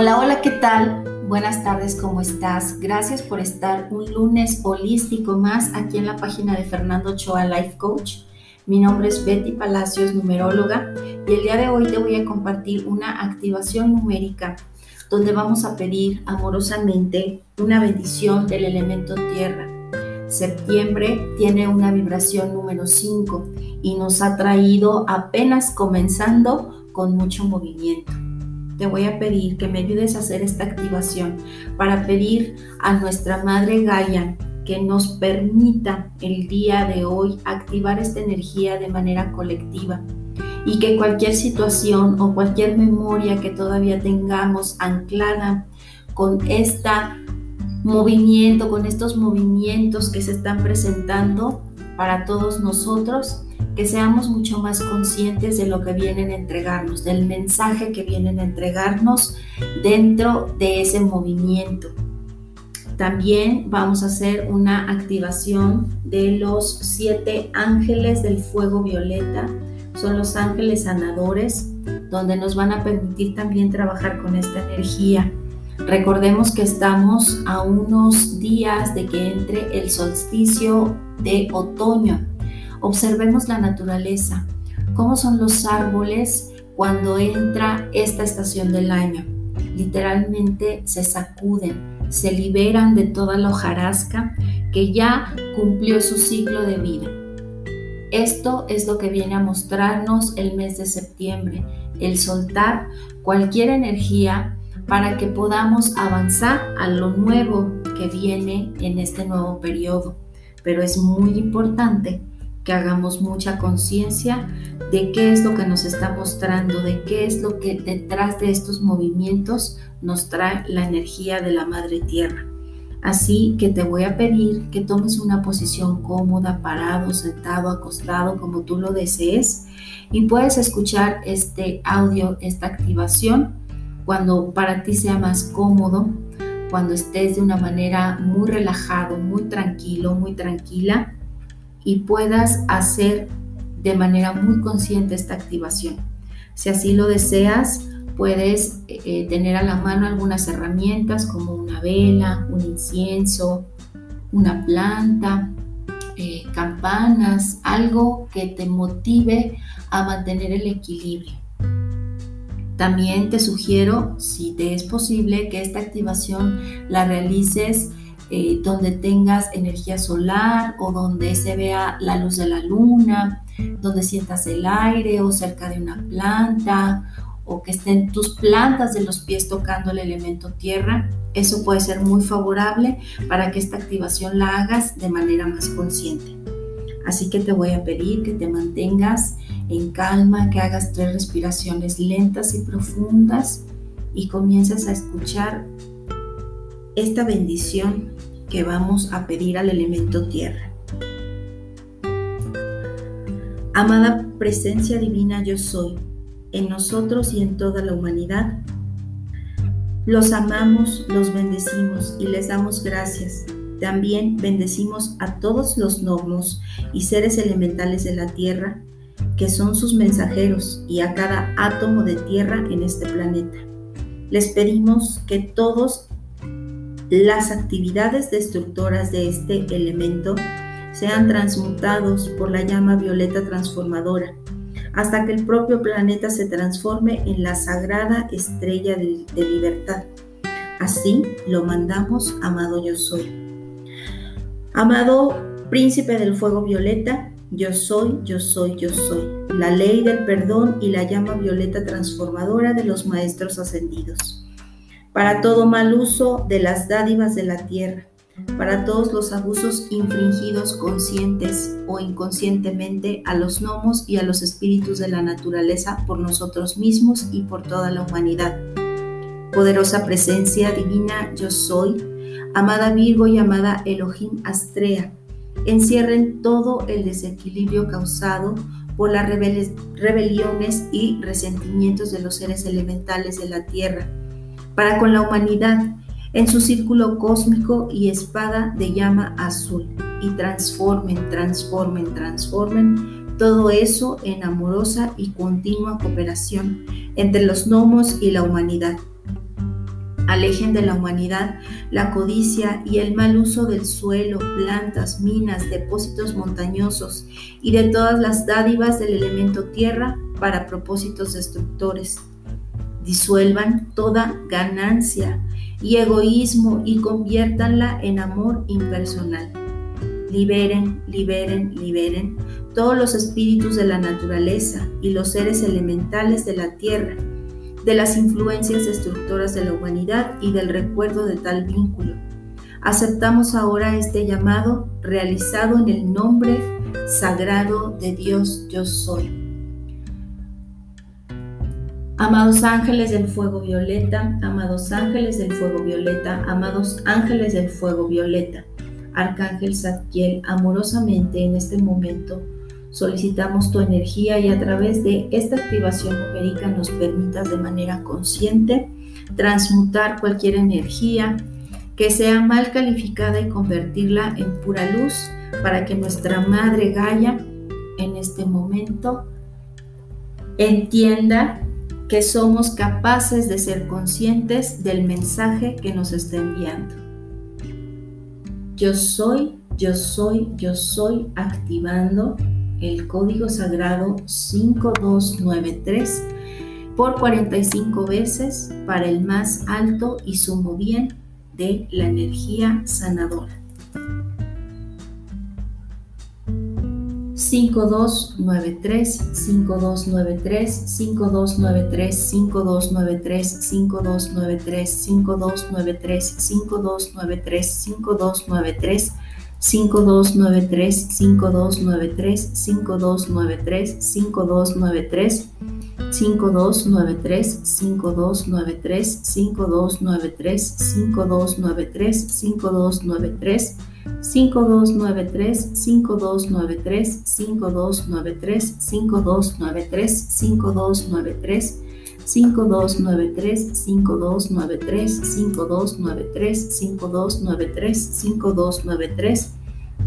Hola, hola, ¿qué tal? Buenas tardes, ¿cómo estás? Gracias por estar un lunes holístico más aquí en la página de Fernando Choa Life Coach. Mi nombre es Betty Palacios, numeróloga, y el día de hoy te voy a compartir una activación numérica donde vamos a pedir amorosamente una bendición del elemento tierra. Septiembre tiene una vibración número 5 y nos ha traído apenas comenzando con mucho movimiento te voy a pedir que me ayudes a hacer esta activación para pedir a nuestra Madre Gaia que nos permita el día de hoy activar esta energía de manera colectiva y que cualquier situación o cualquier memoria que todavía tengamos anclada con este movimiento, con estos movimientos que se están presentando para todos nosotros, que seamos mucho más conscientes de lo que vienen a entregarnos, del mensaje que vienen a entregarnos dentro de ese movimiento. También vamos a hacer una activación de los siete ángeles del fuego violeta. Son los ángeles sanadores, donde nos van a permitir también trabajar con esta energía. Recordemos que estamos a unos días de que entre el solsticio de otoño Observemos la naturaleza, cómo son los árboles cuando entra esta estación del año. Literalmente se sacuden, se liberan de toda la hojarasca que ya cumplió su ciclo de vida. Esto es lo que viene a mostrarnos el mes de septiembre, el soltar cualquier energía para que podamos avanzar a lo nuevo que viene en este nuevo periodo. Pero es muy importante que hagamos mucha conciencia de qué es lo que nos está mostrando, de qué es lo que detrás de estos movimientos nos trae la energía de la Madre Tierra. Así que te voy a pedir que tomes una posición cómoda, parado, sentado, acostado, como tú lo desees, y puedes escuchar este audio, esta activación, cuando para ti sea más cómodo, cuando estés de una manera muy relajado, muy tranquilo, muy tranquila y puedas hacer de manera muy consciente esta activación. Si así lo deseas, puedes eh, tener a la mano algunas herramientas como una vela, un incienso, una planta, eh, campanas, algo que te motive a mantener el equilibrio. También te sugiero, si te es posible, que esta activación la realices eh, donde tengas energía solar o donde se vea la luz de la luna, donde sientas el aire o cerca de una planta o que estén tus plantas de los pies tocando el elemento tierra. Eso puede ser muy favorable para que esta activación la hagas de manera más consciente. Así que te voy a pedir que te mantengas en calma, que hagas tres respiraciones lentas y profundas y comiences a escuchar esta bendición que vamos a pedir al elemento tierra. Amada presencia divina yo soy, en nosotros y en toda la humanidad. Los amamos, los bendecimos y les damos gracias. También bendecimos a todos los gnomos y seres elementales de la tierra, que son sus mensajeros, y a cada átomo de tierra en este planeta. Les pedimos que todos las actividades destructoras de este elemento sean transmutados por la llama violeta transformadora, hasta que el propio planeta se transforme en la sagrada estrella de, libertad. Así lo mandamos, amado yo soy. Amado príncipe del fuego violeta, yo soy, yo soy, yo soy, la ley del perdón y la llama violeta transformadora de los maestros ascendidos para todo mal uso de las dádivas de la tierra, para todos los abusos infringidos conscientes o inconscientemente a los gnomos y a los espíritus de la naturaleza por nosotros mismos y por toda la humanidad. Poderosa presencia divina yo soy, amada Virgo y amada Elohim Astrea, encierren todo el desequilibrio causado por las rebeliones y resentimientos de los seres elementales de la tierra para con la humanidad en su círculo cósmico y espada de llama azul y transformen, transformen, transformen todo eso en amorosa y continua cooperación entre los gnomos y la humanidad. alejen de la humanidad la codicia y el mal uso del suelo, plantas, minas, depósitos montañosos y de todas las dádivas del elemento tierra para propósitos destructores. Disuelvan toda ganancia y egoísmo y conviértanla en amor impersonal. Liberen, liberen, liberen todos los espíritus de la naturaleza y los seres elementales de la tierra de las influencias destructoras de la humanidad y del recuerdo de tal vínculo. Aceptamos ahora este llamado realizado en el nombre sagrado de Dios yo soy. Amados ángeles del fuego violeta, amados ángeles del fuego violeta, amados ángeles del fuego violeta, Arcángel Zadkiel, amorosamente en este momento, Solicitamos tu energía y a través de esta activación numérica nos permitas de manera consciente transmutar cualquier energía que sea mal calificada y convertirla en pura luz para que nuestra Madre Gaia en este momento entienda que somos capaces de ser conscientes del mensaje que nos está enviando. Yo soy, yo soy, yo soy activando el código sagrado 5293 por 45 veces para el más alto y sumo bien de la energía sanadora. 5293 5293 5293 5293 5293 5293 5293 5293 5293 5293 5293 5293 5293 5293 5293 5293 5293 5293 5293 5293 5293 5293 5293 5293 5293 5293 5293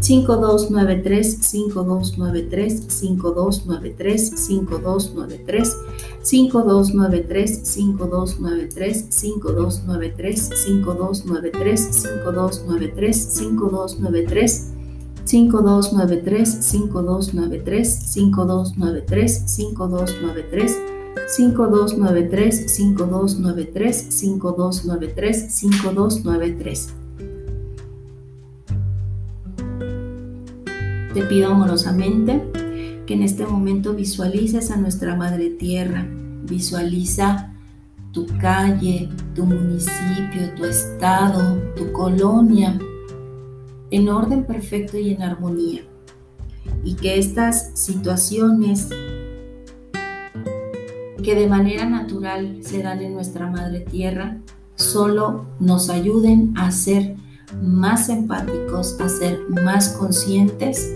5293 5293 5293 5293 5293 5293 5293 5293 5293 5293 5293 5293 5293 5293 5293 5293 5293 5293. Te pido amorosamente que en este momento visualices a nuestra Madre Tierra. Visualiza tu calle, tu municipio, tu estado, tu colonia, en orden perfecto y en armonía. Y que estas situaciones que de manera natural se dan en nuestra madre tierra solo nos ayuden a ser más empáticos, a ser más conscientes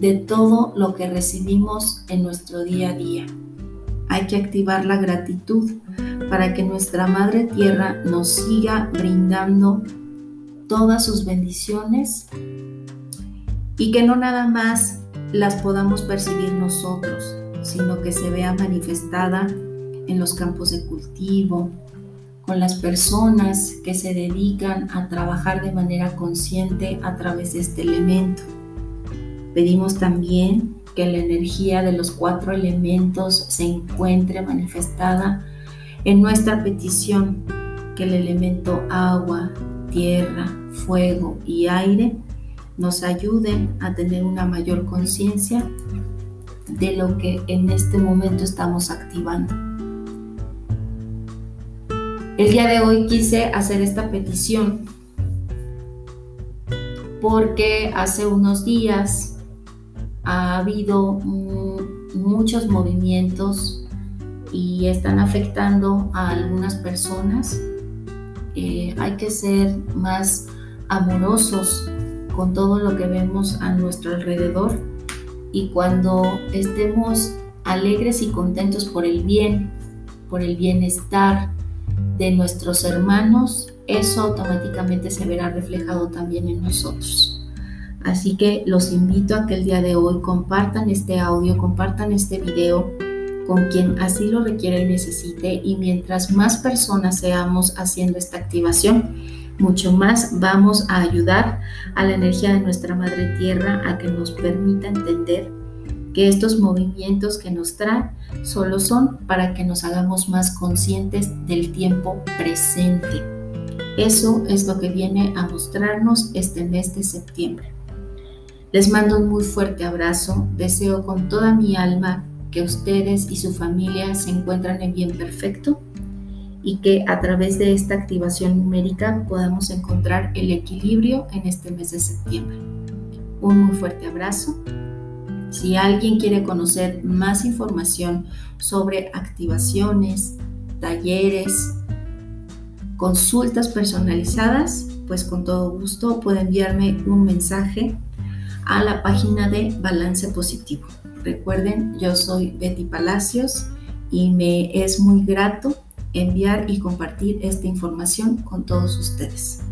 de todo lo que recibimos en nuestro día a día. Hay que activar la gratitud para que nuestra Madre Tierra nos siga brindando todas sus bendiciones y que no nada más las podamos percibir nosotros, sino que se vea manifestada en los campos de cultivo, con las personas que se dedican a trabajar de manera consciente a través de este elemento. Pedimos también que la energía de los cuatro elementos se encuentre manifestada en nuestra petición, que el elemento agua, tierra, fuego y aire nos ayuden a tener una mayor conciencia de lo que en este momento estamos activando. El día de hoy quise hacer esta petición porque hace unos días ha habido muchos movimientos y están afectando a algunas personas. Eh, hay que ser más amorosos con todo lo que vemos a nuestro alrededor y cuando estemos alegres y contentos por el bien, por el bienestar de nuestros hermanos, eso automáticamente se verá reflejado también en nosotros. Así que los invito a que el día de hoy compartan este audio, compartan este video con quien así lo requiere y necesite y mientras más personas seamos haciendo esta activación, mucho más vamos a ayudar a la energía de nuestra Madre Tierra a que nos permita entender que estos movimientos que nos traen solo son para que nos hagamos más conscientes del tiempo presente. Eso es lo que viene a mostrarnos este mes de septiembre. Les mando un muy fuerte abrazo, deseo con toda mi alma que ustedes y su familia se encuentran en bien perfecto y que a través de esta activación numérica podamos encontrar el equilibrio en este mes de septiembre. Un muy fuerte abrazo. Si alguien quiere conocer más información sobre activaciones, talleres, consultas personalizadas, pues con todo gusto puede enviarme un mensaje a la página de Balance Positivo. Recuerden, yo soy Betty Palacios y me es muy grato enviar y compartir esta información con todos ustedes.